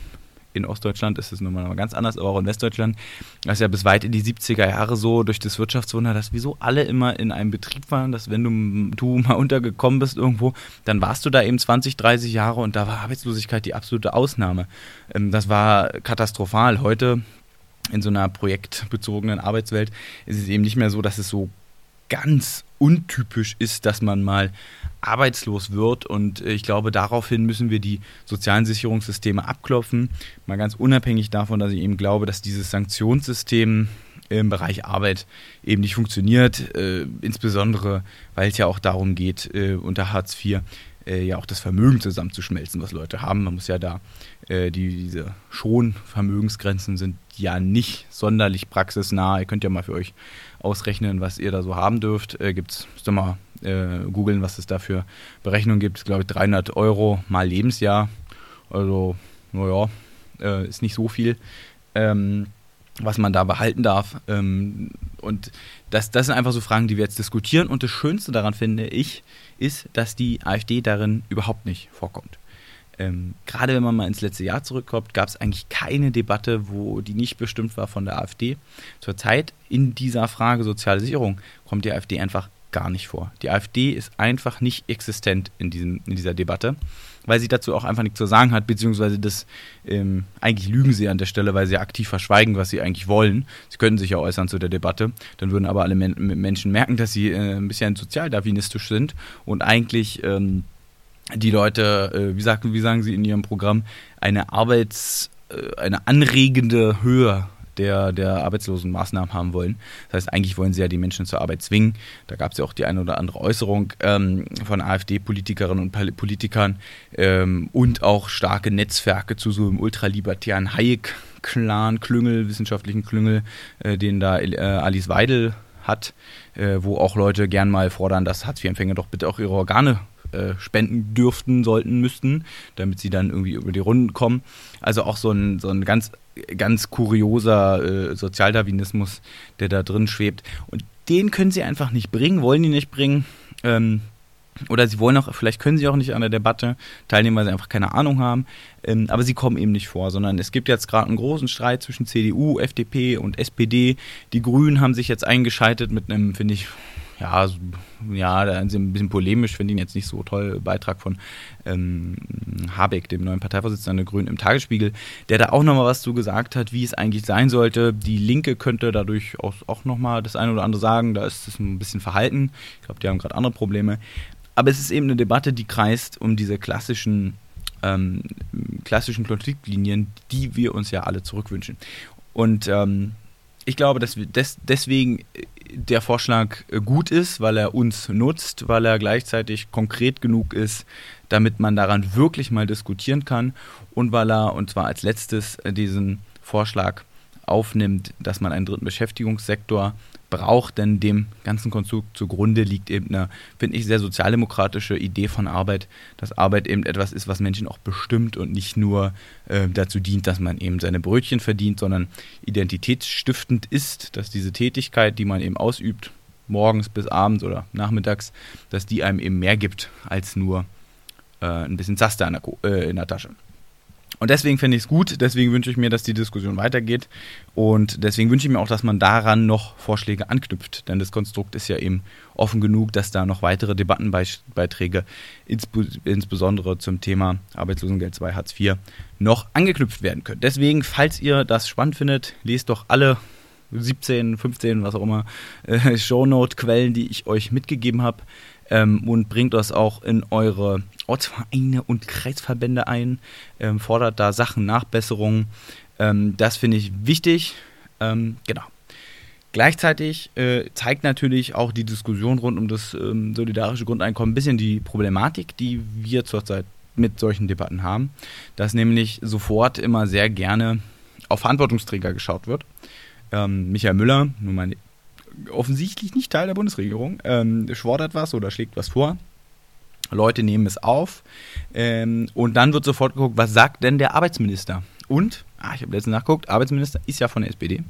in Ostdeutschland ist es nun mal ganz anders, aber auch in Westdeutschland, das ist ja bis weit in die 70er Jahre so durch das Wirtschaftswunder, dass wieso alle immer in einem Betrieb waren, dass wenn du, du mal untergekommen bist irgendwo, dann warst du da eben 20, 30 Jahre und da war Arbeitslosigkeit die absolute Ausnahme. Ähm, das war katastrophal. Heute in so einer projektbezogenen Arbeitswelt ist es eben nicht mehr so, dass es so ganz untypisch ist, dass man mal arbeitslos wird. Und ich glaube, daraufhin müssen wir die sozialen Sicherungssysteme abklopfen. Mal ganz unabhängig davon, dass ich eben glaube, dass dieses Sanktionssystem im Bereich Arbeit eben nicht funktioniert, äh, insbesondere weil es ja auch darum geht, äh, unter Hartz IV äh, ja auch das Vermögen zusammenzuschmelzen, was Leute haben. Man muss ja da, äh, die, diese Schonvermögensgrenzen sind ja nicht sonderlich praxisnah. Ihr könnt ja mal für euch ausrechnen, was ihr da so haben dürft. Äh, gibt's, müsst ihr mal äh, googeln, was es da für Berechnungen gibt. Ich glaube, 300 Euro mal Lebensjahr. Also, naja, äh, ist nicht so viel. Ähm, was man da behalten darf. Ähm, und das, das sind einfach so Fragen, die wir jetzt diskutieren. Und das Schönste daran finde ich, ist, dass die AfD darin überhaupt nicht vorkommt. Ähm, gerade wenn man mal ins letzte Jahr zurückkommt, gab es eigentlich keine Debatte, wo die nicht bestimmt war von der AfD. Zurzeit in dieser Frage soziale Sicherung kommt die AfD einfach gar nicht vor. Die AfD ist einfach nicht existent in, diesem, in dieser Debatte, weil sie dazu auch einfach nichts zu sagen hat, beziehungsweise das ähm, eigentlich lügen sie an der Stelle, weil sie aktiv verschweigen, was sie eigentlich wollen. Sie könnten sich ja äußern zu der Debatte, dann würden aber alle Men Menschen merken, dass sie äh, ein bisschen sozialdarwinistisch sind und eigentlich ähm, die Leute, äh, wie, sagen, wie sagen sie in ihrem Programm, eine Arbeits, äh, eine anregende Höhe der, der Arbeitslosenmaßnahmen haben wollen. Das heißt, eigentlich wollen sie ja die Menschen zur Arbeit zwingen. Da gab es ja auch die eine oder andere Äußerung ähm, von AfD-Politikerinnen und Politikern ähm, und auch starke Netzwerke zu so einem ultralibertären Hayek-Clan, Klüngel, wissenschaftlichen Klüngel, äh, den da äh, Alice Weidel hat, äh, wo auch Leute gern mal fordern, dass Hartz-IV-Empfänger doch bitte auch ihre Organe äh, spenden dürften, sollten, müssten, damit sie dann irgendwie über die Runden kommen. Also auch so ein, so ein ganz, ganz kurioser äh, Sozialdarwinismus, der da drin schwebt. Und den können sie einfach nicht bringen, wollen die nicht bringen. Ähm, oder sie wollen auch, vielleicht können sie auch nicht an der Debatte teilnehmen, weil sie einfach keine Ahnung haben. Ähm, aber sie kommen eben nicht vor, sondern es gibt jetzt gerade einen großen Streit zwischen CDU, FDP und SPD. Die Grünen haben sich jetzt eingeschaltet mit einem, finde ich, ja, ja, da sind ein bisschen polemisch, finde ich jetzt nicht so toll, Beitrag von ähm, Habeck, dem neuen Parteivorsitzenden der Grünen im Tagesspiegel, der da auch nochmal was zu gesagt hat, wie es eigentlich sein sollte. Die Linke könnte dadurch auch, auch nochmal das eine oder andere sagen, da ist es ein bisschen verhalten. Ich glaube, die haben gerade andere Probleme. Aber es ist eben eine Debatte, die kreist um diese klassischen, ähm, klassischen Konfliktlinien, die wir uns ja alle zurückwünschen. Und ähm, ich glaube, dass wir des, deswegen äh, der Vorschlag äh, gut ist, weil er uns nutzt, weil er gleichzeitig konkret genug ist, damit man daran wirklich mal diskutieren kann und weil er, und zwar als letztes, äh, diesen Vorschlag aufnimmt, dass man einen dritten Beschäftigungssektor braucht, denn dem ganzen Konstrukt zugrunde liegt eben eine, finde ich, sehr sozialdemokratische Idee von Arbeit, dass Arbeit eben etwas ist, was Menschen auch bestimmt und nicht nur äh, dazu dient, dass man eben seine Brötchen verdient, sondern identitätsstiftend ist, dass diese Tätigkeit, die man eben ausübt, morgens bis abends oder nachmittags, dass die einem eben mehr gibt als nur äh, ein bisschen Zaster in der, äh, in der Tasche. Und deswegen finde ich es gut, deswegen wünsche ich mir, dass die Diskussion weitergeht. Und deswegen wünsche ich mir auch, dass man daran noch Vorschläge anknüpft, denn das Konstrukt ist ja eben offen genug, dass da noch weitere Debattenbeiträge, insbesondere zum Thema Arbeitslosengeld 2 Hartz IV, noch angeknüpft werden können. Deswegen, falls ihr das spannend findet, lest doch alle 17, 15, was auch immer, äh, Shownote-Quellen, die ich euch mitgegeben habe ähm, und bringt das auch in eure Ortsvereine und Kreisverbände ein, ähm, fordert da Sachen, Nachbesserungen. Ähm, das finde ich wichtig. Ähm, genau. Gleichzeitig äh, zeigt natürlich auch die Diskussion rund um das ähm, solidarische Grundeinkommen ein bisschen die Problematik, die wir zurzeit mit solchen Debatten haben, dass nämlich sofort immer sehr gerne auf Verantwortungsträger geschaut wird. Ähm, Michael Müller, nun mein offensichtlich nicht Teil der Bundesregierung, ähm, schwordert was oder schlägt was vor. Leute nehmen es auf ähm, und dann wird sofort geguckt, was sagt denn der Arbeitsminister? Und, ah, ich habe letztens nachgeguckt, Arbeitsminister ist ja von der SPD.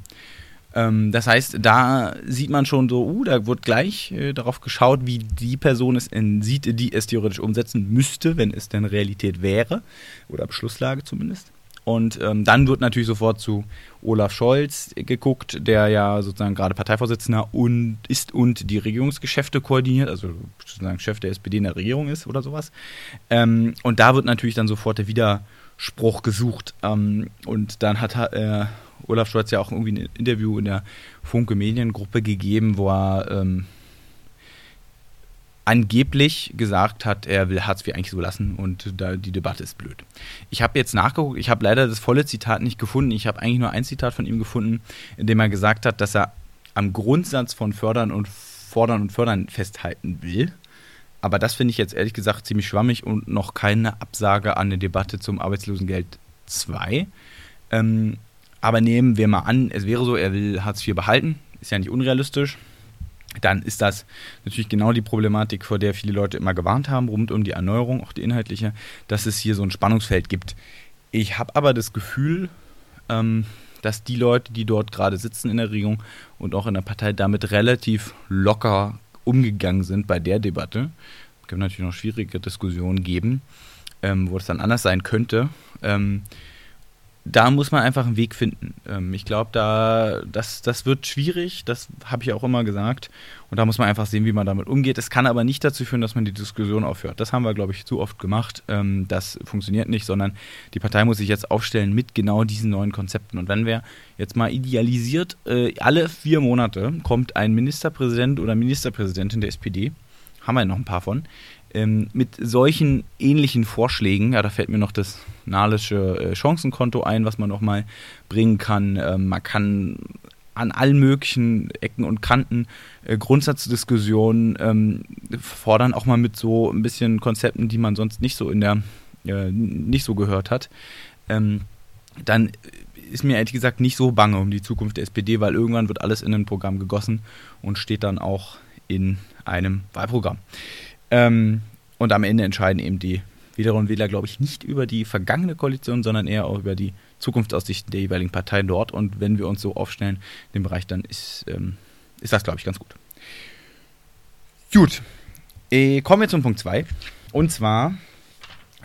Ähm, das heißt, da sieht man schon so, uh, da wird gleich äh, darauf geschaut, wie die Person es in, sieht, die es theoretisch umsetzen müsste, wenn es denn Realität wäre oder Beschlusslage zumindest. Und ähm, dann wird natürlich sofort zu Olaf Scholz geguckt, der ja sozusagen gerade Parteivorsitzender und ist und die Regierungsgeschäfte koordiniert, also sozusagen Chef der SPD in der Regierung ist oder sowas. Ähm, und da wird natürlich dann sofort der Widerspruch gesucht. Ähm, und dann hat äh, Olaf Scholz ja auch irgendwie ein Interview in der Funke Mediengruppe gegeben, wo er ähm, angeblich gesagt hat, er will Hartz IV eigentlich so lassen und da die Debatte ist blöd. Ich habe jetzt nachgeguckt, ich habe leider das volle Zitat nicht gefunden. Ich habe eigentlich nur ein Zitat von ihm gefunden, in dem er gesagt hat, dass er am Grundsatz von Fördern und Fordern und Fördern festhalten will. Aber das finde ich jetzt ehrlich gesagt ziemlich schwammig und noch keine Absage an eine Debatte zum Arbeitslosengeld 2. Ähm, aber nehmen wir mal an, es wäre so, er will Hartz IV behalten. Ist ja nicht unrealistisch dann ist das natürlich genau die Problematik, vor der viele Leute immer gewarnt haben, rund um die Erneuerung, auch die inhaltliche, dass es hier so ein Spannungsfeld gibt. Ich habe aber das Gefühl, ähm, dass die Leute, die dort gerade sitzen in der Regierung und auch in der Partei, damit relativ locker umgegangen sind bei der Debatte. Es kann natürlich noch schwierige Diskussionen geben, ähm, wo es dann anders sein könnte. Ähm, da muss man einfach einen Weg finden. Ähm, ich glaube, da, das, das wird schwierig, das habe ich auch immer gesagt. Und da muss man einfach sehen, wie man damit umgeht. Es kann aber nicht dazu führen, dass man die Diskussion aufhört. Das haben wir, glaube ich, zu oft gemacht. Ähm, das funktioniert nicht, sondern die Partei muss sich jetzt aufstellen mit genau diesen neuen Konzepten. Und wenn wir jetzt mal idealisiert, äh, alle vier Monate kommt ein Ministerpräsident oder Ministerpräsidentin der SPD, haben wir noch ein paar von, ähm, mit solchen ähnlichen Vorschlägen, ja, da fällt mir noch das Nahlische äh, Chancenkonto ein, was man noch mal bringen kann. Ähm, man kann an allen möglichen Ecken und Kanten äh, Grundsatzdiskussionen ähm, fordern, auch mal mit so ein bisschen Konzepten, die man sonst nicht so in der äh, nicht so gehört hat. Ähm, dann ist mir ehrlich gesagt nicht so bange um die Zukunft der SPD, weil irgendwann wird alles in ein Programm gegossen und steht dann auch in einem Wahlprogramm. Ähm, und am Ende entscheiden eben die Wählerinnen und Wähler, glaube ich, nicht über die vergangene Koalition, sondern eher auch über die Zukunftsaussichten der jeweiligen Parteien dort. Und wenn wir uns so aufstellen in dem Bereich, dann ist, ähm, ist das, glaube ich, ganz gut. Gut, äh, kommen wir zum Punkt 2. Und zwar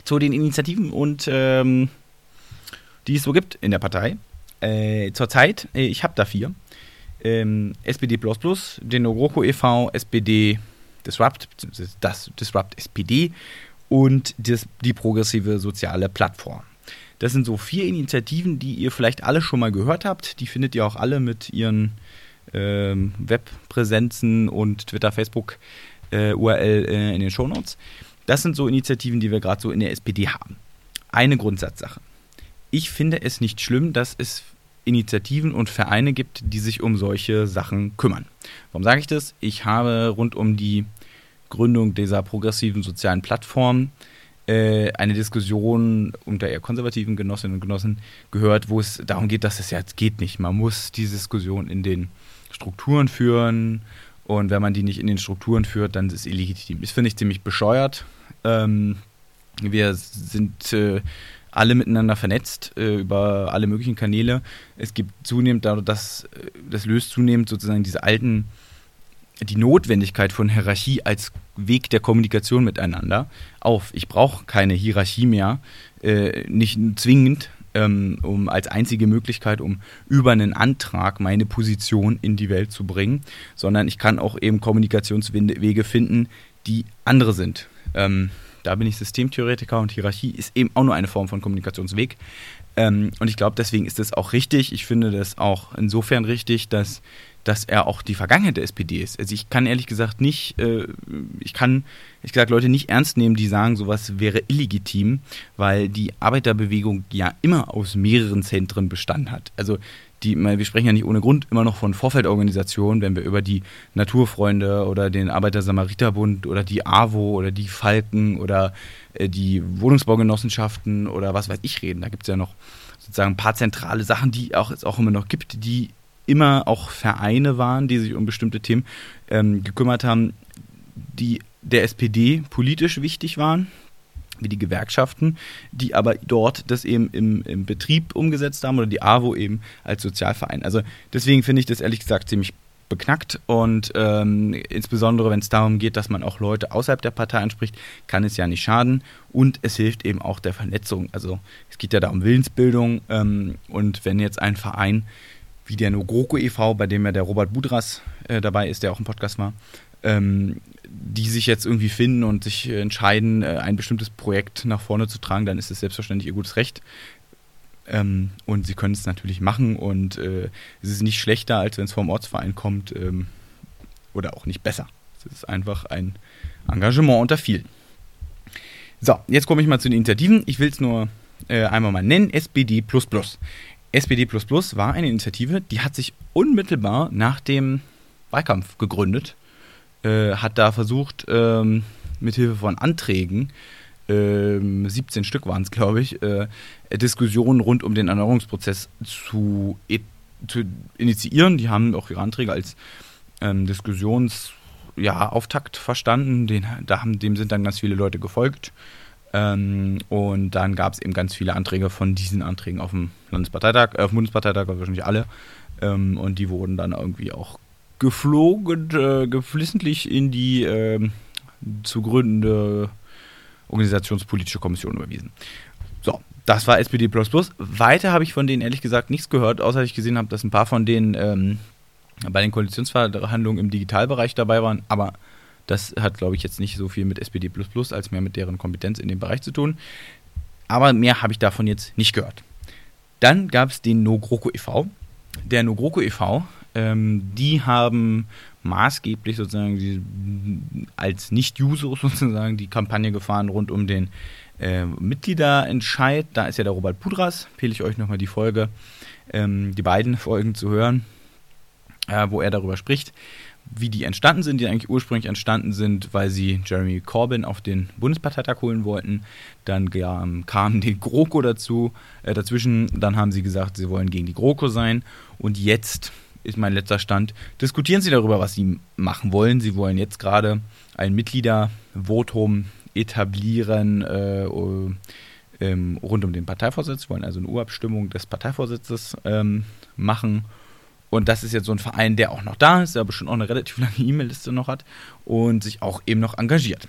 zu den Initiativen und ähm, die es so gibt in der Partei. Äh, zurzeit, äh, ich habe da vier. Ähm, SPD, den Ogroko e.V., SPD Disrupt, das Disrupt SPD und das, die progressive soziale Plattform. Das sind so vier Initiativen, die ihr vielleicht alle schon mal gehört habt. Die findet ihr auch alle mit ihren ähm, Webpräsenzen und Twitter, Facebook äh, URL äh, in den Shownotes. Das sind so Initiativen, die wir gerade so in der SPD haben. Eine Grundsatzsache. Ich finde es nicht schlimm, dass es Initiativen und Vereine gibt, die sich um solche Sachen kümmern. Warum sage ich das? Ich habe rund um die Gründung dieser progressiven sozialen Plattform äh, eine Diskussion unter eher konservativen Genossinnen und Genossen gehört, wo es darum geht, dass es ja geht nicht. Man muss die Diskussion in den Strukturen führen und wenn man die nicht in den Strukturen führt, dann ist es illegitim. Das finde ich ziemlich bescheuert. Ähm, wir sind äh, alle miteinander vernetzt äh, über alle möglichen Kanäle. Es gibt zunehmend, das, äh, das löst zunehmend sozusagen diese alten, die Notwendigkeit von Hierarchie als Weg der Kommunikation miteinander auf. Ich brauche keine Hierarchie mehr, äh, nicht zwingend, ähm, um als einzige Möglichkeit, um über einen Antrag meine Position in die Welt zu bringen, sondern ich kann auch eben Kommunikationswege finden, die andere sind. Ähm, da bin ich Systemtheoretiker und Hierarchie ist eben auch nur eine Form von Kommunikationsweg. Ähm, und ich glaube, deswegen ist es auch richtig. Ich finde das auch insofern richtig, dass, dass er auch die Vergangenheit der SPD ist. Also ich kann ehrlich gesagt nicht, äh, ich kann, ich gesagt, Leute nicht ernst nehmen, die sagen, sowas wäre illegitim, weil die Arbeiterbewegung ja immer aus mehreren Zentren bestanden hat. Also die, wir sprechen ja nicht ohne Grund immer noch von Vorfeldorganisationen, wenn wir über die Naturfreunde oder den Arbeiter-Samariter-Bund oder die AWO oder die Falken oder äh, die Wohnungsbaugenossenschaften oder was weiß ich reden. Da gibt es ja noch sozusagen ein paar zentrale Sachen, die auch, es auch immer noch gibt, die immer auch Vereine waren, die sich um bestimmte Themen ähm, gekümmert haben, die der SPD politisch wichtig waren, wie die Gewerkschaften, die aber dort das eben im, im Betrieb umgesetzt haben oder die AWO eben als Sozialverein. Also deswegen finde ich das ehrlich gesagt ziemlich beknackt und ähm, insbesondere wenn es darum geht, dass man auch Leute außerhalb der Partei anspricht, kann es ja nicht schaden und es hilft eben auch der Vernetzung. Also es geht ja da um Willensbildung ähm, und wenn jetzt ein Verein wie der Nogroko e.V., bei dem ja der Robert Budras äh, dabei ist, der auch im Podcast war, ähm, die sich jetzt irgendwie finden und sich entscheiden, äh, ein bestimmtes Projekt nach vorne zu tragen, dann ist es selbstverständlich ihr gutes Recht. Ähm, und sie können es natürlich machen und äh, es ist nicht schlechter, als wenn es vom Ortsverein kommt ähm, oder auch nicht besser. Es ist einfach ein Engagement unter vielen. So, jetzt komme ich mal zu den Initiativen. Ich will es nur äh, einmal mal nennen. SPD. SPD war eine Initiative, die hat sich unmittelbar nach dem Wahlkampf gegründet äh, hat da versucht, ähm, mit Hilfe von Anträgen, ähm, 17 Stück waren es, glaube ich, äh, Diskussionen rund um den Erneuerungsprozess zu, zu, initiieren. Die haben auch ihre Anträge als ähm, Diskussions- ja, verstanden. Den, da haben, dem sind dann ganz viele Leute gefolgt. Ähm, und dann gab es eben ganz viele Anträge von diesen Anträgen auf dem Landesparteitag, äh, auf dem Bundesparteitag, wahrscheinlich alle. Ähm, und die wurden dann irgendwie auch geflogen, äh, geflissentlich in die äh, zu gründende Organisationspolitische Kommission überwiesen. So, das war SPD. Weiter habe ich von denen ehrlich gesagt nichts gehört, außer dass ich gesehen habe, dass ein paar von denen ähm, bei den Koalitionsverhandlungen im Digitalbereich dabei waren, aber das hat, glaube ich, jetzt nicht so viel mit SPD als mehr mit deren Kompetenz in dem Bereich zu tun. Aber mehr habe ich davon jetzt nicht gehört. Dann gab es den NoGroKo e.V. Der NoGroKo e.V. Ähm, die haben maßgeblich sozusagen die, als Nicht-User (laughs) sozusagen die Kampagne gefahren rund um den äh, Mitgliederentscheid. Da ist ja der Robert Pudras, empfehle ich euch nochmal die Folge, ähm, die beiden Folgen zu hören, äh, wo er darüber spricht, wie die entstanden sind, die eigentlich ursprünglich entstanden sind, weil sie Jeremy Corbyn auf den Bundesparteitag holen wollten. Dann ähm, kam die GroKo dazu, äh, dazwischen. Dann haben sie gesagt, sie wollen gegen die GroKo sein. Und jetzt ist mein letzter Stand. Diskutieren Sie darüber, was Sie machen wollen. Sie wollen jetzt gerade ein Mitgliedervotum etablieren äh, ähm, rund um den Parteivorsitz, wollen also eine Urabstimmung des Parteivorsitzes ähm, machen. Und das ist jetzt so ein Verein, der auch noch da ist, der bestimmt auch eine relativ lange E-Mail-Liste noch hat und sich auch eben noch engagiert.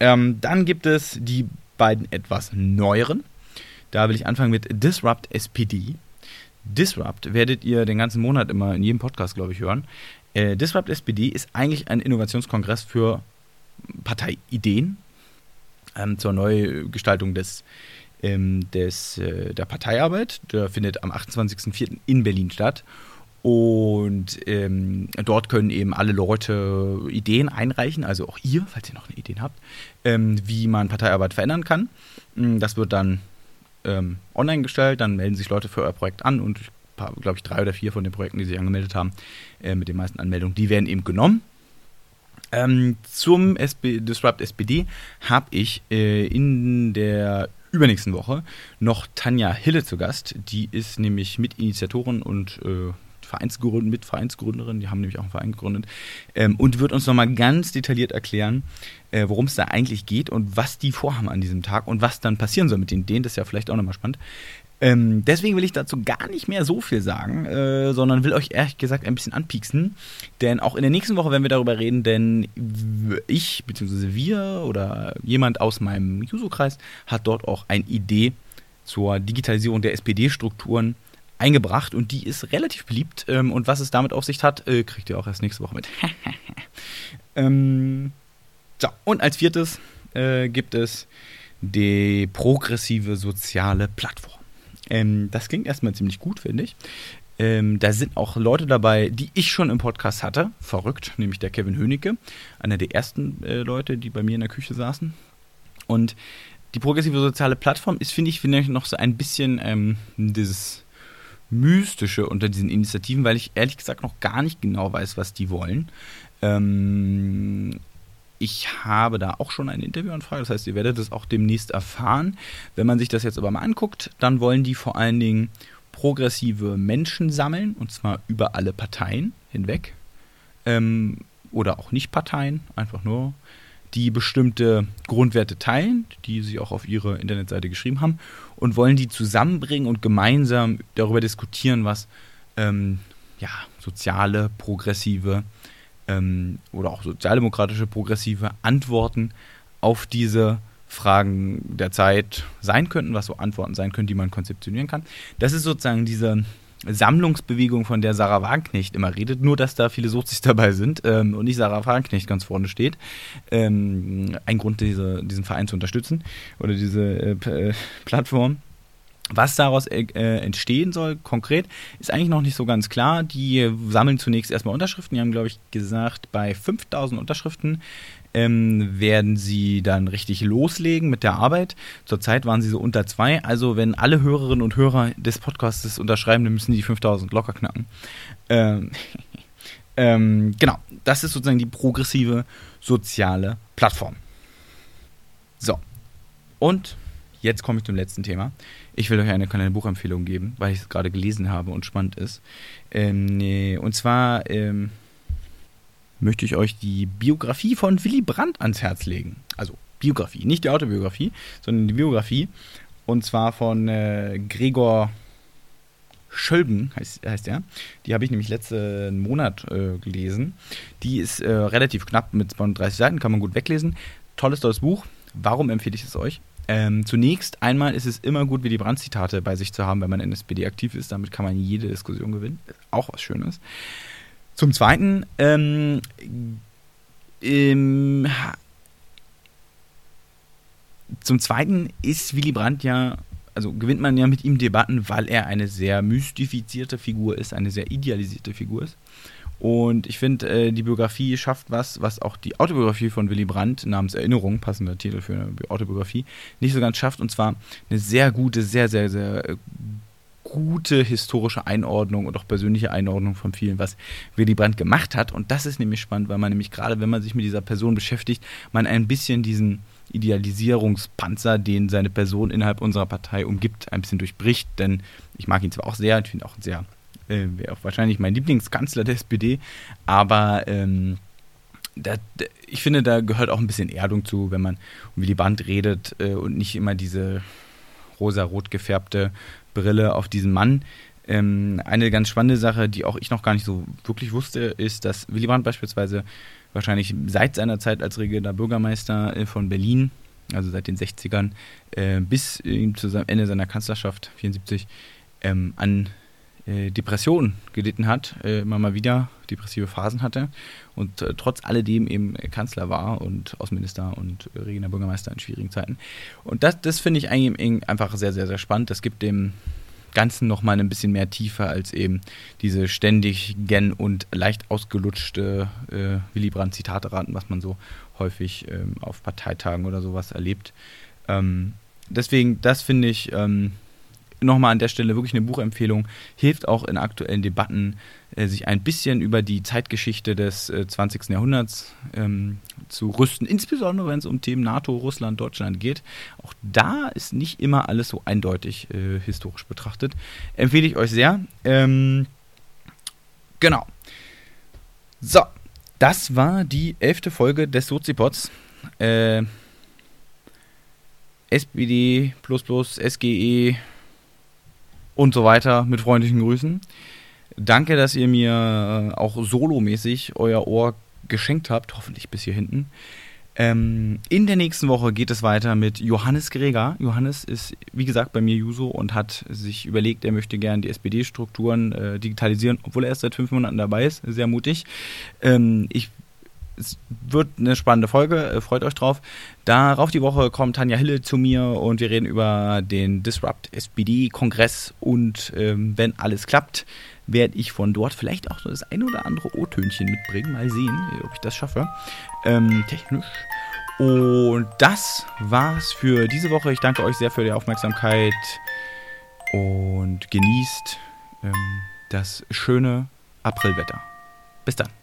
Ähm, dann gibt es die beiden etwas neueren. Da will ich anfangen mit Disrupt SPD. Disrupt werdet ihr den ganzen Monat immer in jedem Podcast, glaube ich, hören. Äh, Disrupt SPD ist eigentlich ein Innovationskongress für Parteiideen ähm, zur Neugestaltung des, ähm, des, äh, der Parteiarbeit. Der findet am 28.04. in Berlin statt. Und ähm, dort können eben alle Leute Ideen einreichen, also auch ihr, falls ihr noch eine Idee habt, ähm, wie man Parteiarbeit verändern kann. Mm, das wird dann ähm, online gestellt, dann melden sich Leute für euer Projekt an und glaube ich, drei oder vier von den Projekten, die sich angemeldet haben, äh, mit den meisten Anmeldungen, die werden eben genommen. Ähm, zum SB, Disrupt SPD habe ich äh, in der übernächsten Woche noch Tanja Hille zu Gast. Die ist nämlich Mitinitiatorin und äh, Vereinsgründ, mit Vereinsgründerin, die haben nämlich auch einen Verein gegründet, ähm, und wird uns nochmal ganz detailliert erklären, äh, worum es da eigentlich geht und was die vorhaben an diesem Tag und was dann passieren soll mit den Ideen. Das ist ja vielleicht auch nochmal spannend. Ähm, deswegen will ich dazu gar nicht mehr so viel sagen, äh, sondern will euch ehrlich gesagt ein bisschen anpieksen. Denn auch in der nächsten Woche werden wir darüber reden, denn ich, beziehungsweise wir oder jemand aus meinem Juso-Kreis hat dort auch eine Idee zur Digitalisierung der SPD-Strukturen eingebracht und die ist relativ beliebt. Ähm, und was es damit auf sich hat, äh, kriegt ihr auch erst nächste Woche mit. (laughs) ähm, so, und als viertes äh, gibt es die progressive soziale Plattform. Ähm, das klingt erstmal ziemlich gut, finde ich. Ähm, da sind auch Leute dabei, die ich schon im Podcast hatte. Verrückt, nämlich der Kevin Hönecke, einer der ersten äh, Leute, die bei mir in der Küche saßen. Und die progressive soziale Plattform ist, finde ich, finde ich, noch so ein bisschen ähm, dieses Mystische unter diesen Initiativen, weil ich ehrlich gesagt noch gar nicht genau weiß, was die wollen. Ähm, ich habe da auch schon eine Interviewanfrage, das heißt, ihr werdet es auch demnächst erfahren. Wenn man sich das jetzt aber mal anguckt, dann wollen die vor allen Dingen progressive Menschen sammeln, und zwar über alle Parteien hinweg. Ähm, oder auch nicht Parteien, einfach nur die bestimmte Grundwerte teilen, die sie auch auf ihre Internetseite geschrieben haben, und wollen die zusammenbringen und gemeinsam darüber diskutieren, was ähm, ja, soziale, progressive ähm, oder auch sozialdemokratische, progressive Antworten auf diese Fragen der Zeit sein könnten, was so Antworten sein können, die man konzeptionieren kann. Das ist sozusagen diese Sammlungsbewegung, von der Sarah Wagenknecht immer redet, nur dass da viele Sozis (laughs) dabei sind ähm, und nicht Sarah Wagenknecht ganz vorne steht. Ähm, ein Grund, diese, diesen Verein zu unterstützen oder diese äh, äh Plattform. Was daraus äh, äh, entstehen soll, konkret, ist eigentlich noch nicht so ganz klar. Die sammeln zunächst erstmal Unterschriften. Die haben, glaube ich, gesagt, bei 5000 Unterschriften ähm, werden sie dann richtig loslegen mit der Arbeit. Zurzeit waren sie so unter zwei. Also, wenn alle Hörerinnen und Hörer des Podcasts unterschreiben, dann müssen die 5000 locker knacken. Ähm, (laughs) ähm, genau, das ist sozusagen die progressive soziale Plattform. So. Und jetzt komme ich zum letzten Thema. Ich will euch eine kleine Buchempfehlung geben, weil ich es gerade gelesen habe und spannend ist. Ähm, und zwar ähm, möchte ich euch die Biografie von Willy Brandt ans Herz legen. Also Biografie, nicht die Autobiografie, sondern die Biografie. Und zwar von äh, Gregor Schölben heißt, heißt er. Die habe ich nämlich letzten Monat äh, gelesen. Die ist äh, relativ knapp mit 32 Seiten, kann man gut weglesen. Tolles, tolles Buch. Warum empfehle ich es euch? Ähm, zunächst einmal ist es immer gut, wie die Brandzitate bei sich zu haben, wenn man in SPD aktiv ist. Damit kann man jede Diskussion gewinnen. Auch was Schönes. Zum Zweiten, ähm, ähm, zum Zweiten ist Willy Brandt ja, also gewinnt man ja mit ihm Debatten, weil er eine sehr mystifizierte Figur ist, eine sehr idealisierte Figur ist. Und ich finde, äh, die Biografie schafft was, was auch die Autobiografie von Willy Brandt namens Erinnerung, passender Titel für eine Autobiografie, nicht so ganz schafft. Und zwar eine sehr gute, sehr, sehr, sehr äh, gute historische Einordnung und auch persönliche Einordnung von vielen, was Willy Brandt gemacht hat. Und das ist nämlich spannend, weil man nämlich gerade, wenn man sich mit dieser Person beschäftigt, man ein bisschen diesen Idealisierungspanzer, den seine Person innerhalb unserer Partei umgibt, ein bisschen durchbricht. Denn ich mag ihn zwar auch sehr, ich finde auch sehr, äh, wäre auch wahrscheinlich mein Lieblingskanzler der SPD, aber ähm, da, ich finde, da gehört auch ein bisschen Erdung zu, wenn man um Willy Brandt redet äh, und nicht immer diese rosa-rot gefärbte Brille auf diesen Mann. Ähm, eine ganz spannende Sache, die auch ich noch gar nicht so wirklich wusste, ist, dass Willy Brandt beispielsweise wahrscheinlich seit seiner Zeit als regierender Bürgermeister äh, von Berlin, also seit den 60ern, äh, bis äh, zu seinem Ende seiner Kanzlerschaft, 74, ähm, an Depressionen gelitten hat, äh, immer mal wieder depressive Phasen hatte und äh, trotz alledem eben Kanzler war und Außenminister und äh, regierender Bürgermeister in schwierigen Zeiten. Und das, das finde ich eigentlich einfach sehr, sehr, sehr spannend. Das gibt dem Ganzen nochmal ein bisschen mehr Tiefe als eben diese ständig gen und leicht ausgelutschte äh, Willy Brandt Zitate-Raten, was man so häufig ähm, auf Parteitagen oder sowas erlebt. Ähm, deswegen, das finde ich ähm, nochmal an der Stelle wirklich eine Buchempfehlung. Hilft auch in aktuellen Debatten, äh, sich ein bisschen über die Zeitgeschichte des äh, 20. Jahrhunderts ähm, zu rüsten, insbesondere wenn es um Themen NATO, Russland, Deutschland geht. Auch da ist nicht immer alles so eindeutig äh, historisch betrachtet. Empfehle ich euch sehr. Ähm, genau. So, das war die elfte Folge des Sozipods. Äh, SPD, SGE, und so weiter mit freundlichen Grüßen. Danke, dass ihr mir äh, auch solomäßig euer Ohr geschenkt habt, hoffentlich bis hier hinten. Ähm, in der nächsten Woche geht es weiter mit Johannes Greger. Johannes ist, wie gesagt, bei mir Juso und hat sich überlegt, er möchte gerne die SPD-Strukturen äh, digitalisieren, obwohl er erst seit fünf Monaten dabei ist. Sehr mutig. Ähm, ich es wird eine spannende Folge, äh, freut euch drauf. Darauf die Woche kommt Tanja Hille zu mir und wir reden über den Disrupt SPD-Kongress und ähm, wenn alles klappt, werde ich von dort vielleicht auch das ein oder andere O-Tönchen mitbringen. Mal sehen, ob ich das schaffe. Ähm, technisch. Und das war's für diese Woche. Ich danke euch sehr für die Aufmerksamkeit und genießt ähm, das schöne Aprilwetter. Bis dann.